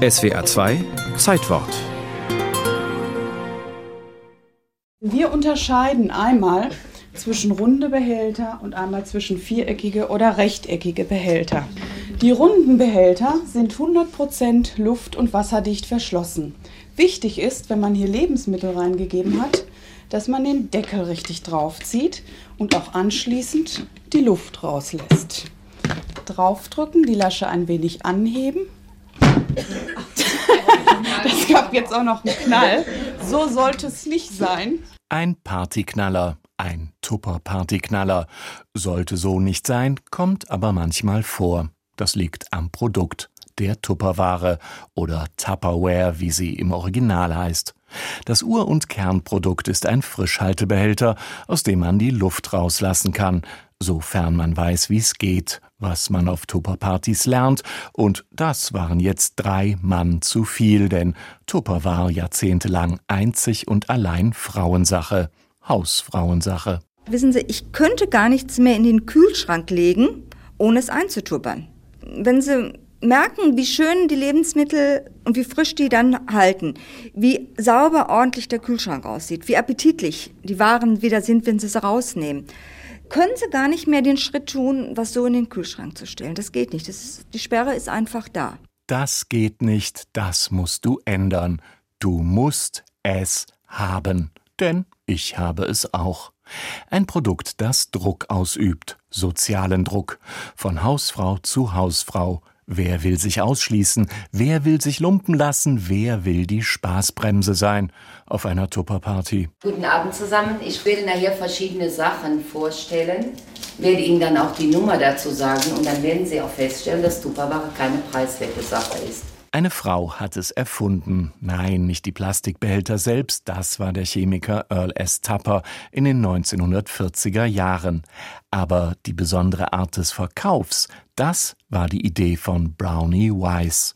SWA 2 Zeitwort. Wir unterscheiden einmal zwischen runde Behälter und einmal zwischen viereckige oder rechteckige Behälter. Die runden Behälter sind 100% luft- und wasserdicht verschlossen. Wichtig ist, wenn man hier Lebensmittel reingegeben hat, dass man den Deckel richtig draufzieht und auch anschließend die Luft rauslässt. Draufdrücken, die Lasche ein wenig anheben jetzt auch noch einen Knall. So sollte es nicht sein. Ein Partyknaller, ein Tupper-Partyknaller. Sollte so nicht sein, kommt aber manchmal vor. Das liegt am Produkt, der Tupperware oder Tupperware, wie sie im Original heißt. Das Ur- und Kernprodukt ist ein Frischhaltebehälter, aus dem man die Luft rauslassen kann, sofern man weiß, wie es geht, was man auf Tupperpartys lernt, und das waren jetzt drei Mann zu viel, denn Tupper war jahrzehntelang einzig und allein Frauensache, Hausfrauensache. Wissen Sie, ich könnte gar nichts mehr in den Kühlschrank legen, ohne es einzutuppern. Wenn Sie merken, wie schön die Lebensmittel und wie frisch die dann halten, wie sauber ordentlich der Kühlschrank aussieht, wie appetitlich die Waren wieder sind, wenn Sie sie rausnehmen können sie gar nicht mehr den Schritt tun, was so in den Kühlschrank zu stellen. Das geht nicht. Das ist, die Sperre ist einfach da. Das geht nicht, das musst du ändern. Du musst es haben. Denn ich habe es auch. Ein Produkt, das Druck ausübt, sozialen Druck, von Hausfrau zu Hausfrau, Wer will sich ausschließen? Wer will sich lumpen lassen? Wer will die Spaßbremse sein auf einer Tupperparty? Guten Abend zusammen. Ich werde nachher verschiedene Sachen vorstellen, werde Ihnen dann auch die Nummer dazu sagen und dann werden Sie auch feststellen, dass Tupperware keine preiswerte Sache ist. Eine Frau hat es erfunden. Nein, nicht die Plastikbehälter selbst, das war der Chemiker Earl S. Tupper in den 1940er Jahren. Aber die besondere Art des Verkaufs, das war die Idee von Brownie Wise.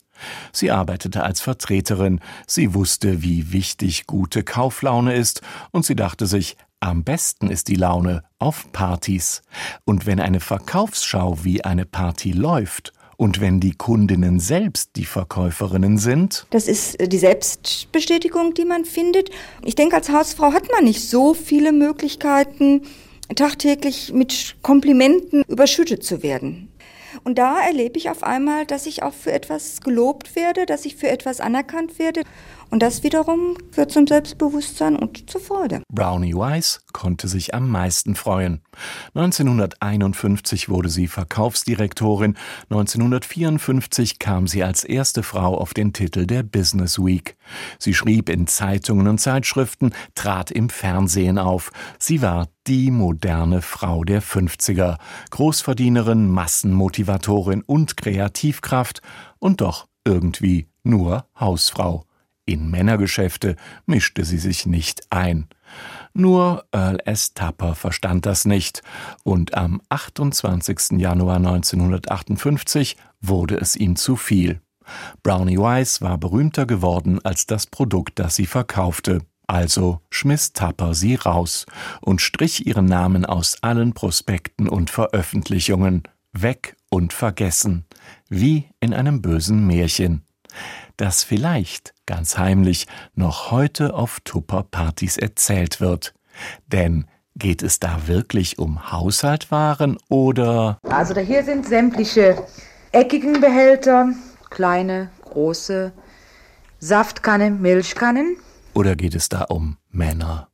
Sie arbeitete als Vertreterin, sie wusste, wie wichtig gute Kauflaune ist, und sie dachte sich, am besten ist die Laune auf Partys. Und wenn eine Verkaufsschau wie eine Party läuft, und wenn die Kundinnen selbst die Verkäuferinnen sind? Das ist äh, die Selbstbestätigung, die man findet. Ich denke, als Hausfrau hat man nicht so viele Möglichkeiten, tagtäglich mit Komplimenten überschüttet zu werden. Und da erlebe ich auf einmal, dass ich auch für etwas gelobt werde, dass ich für etwas anerkannt werde. Und das wiederum führt zum Selbstbewusstsein und zur Freude. Brownie Wise konnte sich am meisten freuen. 1951 wurde sie Verkaufsdirektorin, 1954 kam sie als erste Frau auf den Titel der Business Week. Sie schrieb in Zeitungen und Zeitschriften, trat im Fernsehen auf. Sie war die moderne Frau der 50er, Großverdienerin, Massenmotivatorin und Kreativkraft und doch irgendwie nur Hausfrau. In Männergeschäfte mischte sie sich nicht ein. Nur Earl S. Tupper verstand das nicht, und am 28. Januar 1958 wurde es ihm zu viel. Brownie Wise war berühmter geworden als das Produkt, das sie verkaufte. Also schmiss Tupper sie raus und strich ihren Namen aus allen Prospekten und Veröffentlichungen, weg und vergessen, wie in einem bösen Märchen das vielleicht ganz heimlich noch heute auf Tupper-Partys erzählt wird. Denn geht es da wirklich um Haushaltwaren oder? Also hier sind sämtliche eckigen Behälter, kleine, große, Saftkannen, Milchkannen. Oder geht es da um Männer?